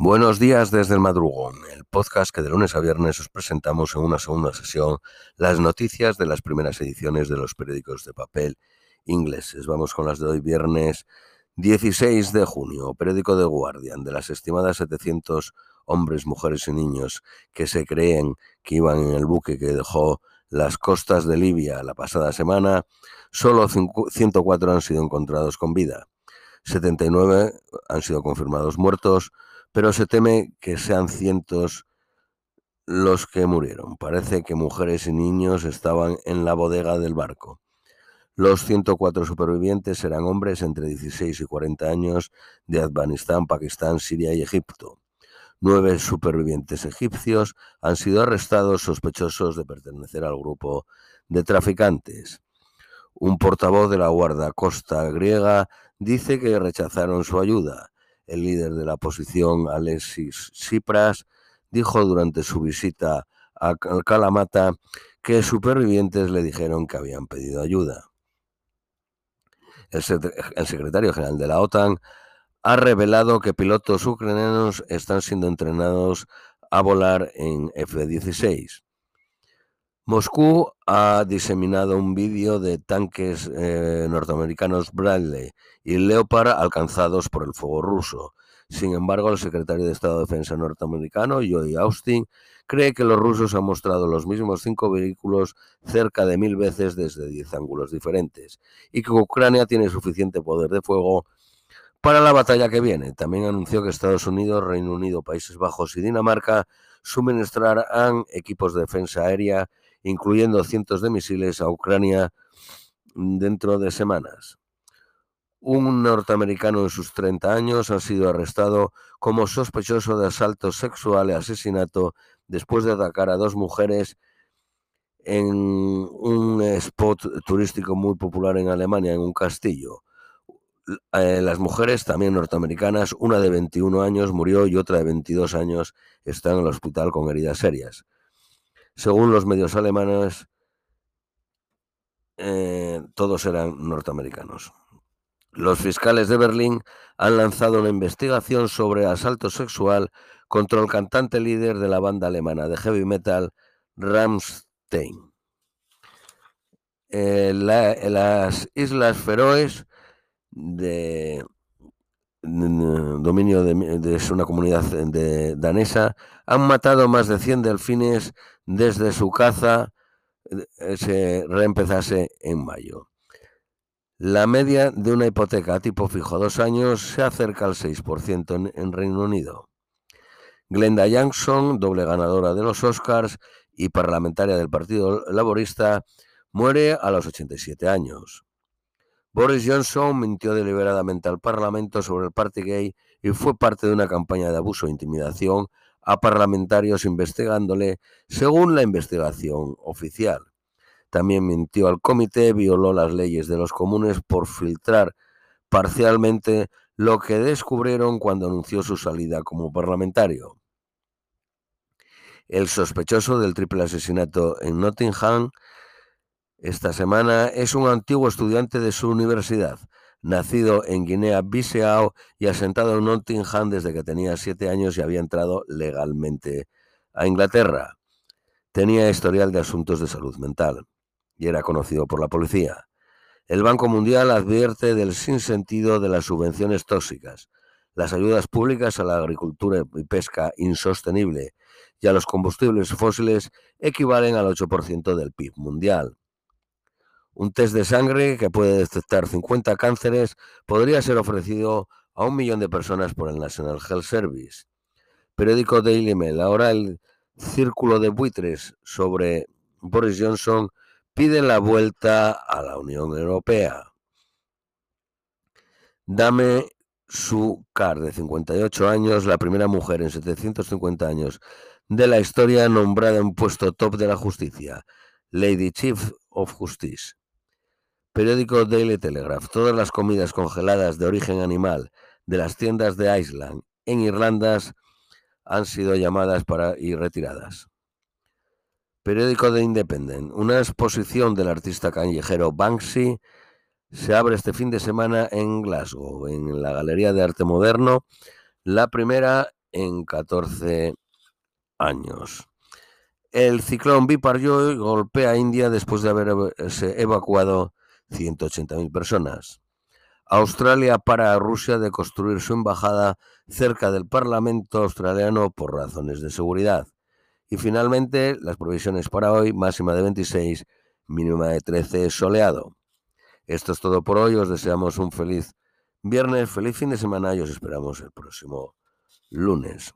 Buenos días desde el madrugón, el podcast que de lunes a viernes os presentamos en una segunda sesión las noticias de las primeras ediciones de los periódicos de papel ingleses. Vamos con las de hoy viernes 16 de junio, periódico de Guardian, de las estimadas 700 hombres, mujeres y niños que se creen que iban en el buque que dejó las costas de Libia la pasada semana, solo 104 han sido encontrados con vida. 79 han sido confirmados muertos, pero se teme que sean cientos los que murieron. Parece que mujeres y niños estaban en la bodega del barco. Los 104 supervivientes eran hombres entre 16 y 40 años de Afganistán, Pakistán, Siria y Egipto. Nueve supervivientes egipcios han sido arrestados sospechosos de pertenecer al grupo de traficantes. Un portavoz de la guardacosta griega dice que rechazaron su ayuda. El líder de la oposición, Alexis Tsipras, dijo durante su visita a Kalamata que supervivientes le dijeron que habían pedido ayuda. El, secretario general de la OTAN ha revelado que pilotos ucranianos están siendo entrenados a volar en F-16. Moscú ha diseminado un vídeo de tanques eh, norteamericanos Bradley y Leopard alcanzados por el fuego ruso. Sin embargo, el secretario de Estado de Defensa norteamericano, Joey Austin, cree que los rusos han mostrado los mismos cinco vehículos cerca de mil veces desde diez ángulos diferentes y que Ucrania tiene suficiente poder de fuego para la batalla que viene. También anunció que Estados Unidos, Reino Unido, Países Bajos y Dinamarca suministrarán equipos de defensa aérea incluyendo cientos de misiles a Ucrania dentro de semanas. Un norteamericano en sus 30 años ha sido arrestado como sospechoso de asalto sexual y asesinato después de atacar a dos mujeres en un spot turístico muy popular en Alemania, en un castillo. Eh, las mujeres, también norteamericanas, una de 21 años murió y otra de 22 años está en el hospital con heridas serias. Según los medios alemanes, eh, todos eran norteamericanos. Los fiscales de Berlín han lanzado una investigación sobre asalto sexual contra el cantante líder de la banda alemana de heavy metal Rammstein. Eh, las Islas Feroes de, dominio de, una comunidad de, danesa, han matado más de 100 delfines desde su caza eh, se reempezase en mayo. La media de una hipoteca tipo fijo dos años se acerca al 6% en, Reino Unido. Glenda Jackson, doble ganadora de los Oscars y parlamentaria del Partido Laborista, muere a los 87 años. Boris Johnson mintió deliberadamente al Parlamento sobre el Party Gay y fue parte de una campaña de abuso e intimidación a parlamentarios investigándole según la investigación oficial. También mintió al comité, violó las leyes de los comunes por filtrar parcialmente lo que descubrieron cuando anunció su salida como parlamentario. El sospechoso del triple asesinato en Nottingham esta semana es un antiguo estudiante de su universidad, nacido en Guinea-Bissau y asentado en Nottingham desde que tenía siete años y había entrado legalmente a Inglaterra. Tenía historial de asuntos de salud mental y era conocido por la policía. El Banco Mundial advierte del sinsentido de las subvenciones tóxicas, las ayudas públicas a la agricultura y pesca insostenible y a los combustibles fósiles equivalen al 8% del PIB mundial. Un test de sangre que puede detectar 50 cánceres podría ser ofrecido a un millón de personas por el National Health Service. Periódico Daily Mail. Ahora el círculo de buitres sobre Boris Johnson pide la vuelta a la Unión Europea. Dame su car de 58 años, la primera mujer en 750 años de la historia nombrada en puesto top de la justicia, Lady Chief of Justice. Periódico Daily Telegraph. Todas las comidas congeladas de origen animal de las tiendas de Iceland en Irlanda han sido llamadas para y retiradas. Periódico The Independent. Una exposición del artista callejero Banksy se abre este fin de semana en Glasgow, en la Galería de Arte Moderno, la primera en 14 años. El ciclón Biparjoy golpea a India después de haberse evacuado 180.000 personas. Australia para Rusia de construir su embajada cerca del Parlamento australiano por razones de seguridad. Y finalmente, las provisiones para hoy, máxima de 26, mínima de 13, soleado. Esto es todo por hoy, os deseamos un feliz viernes, feliz fin de semana y os esperamos el próximo lunes.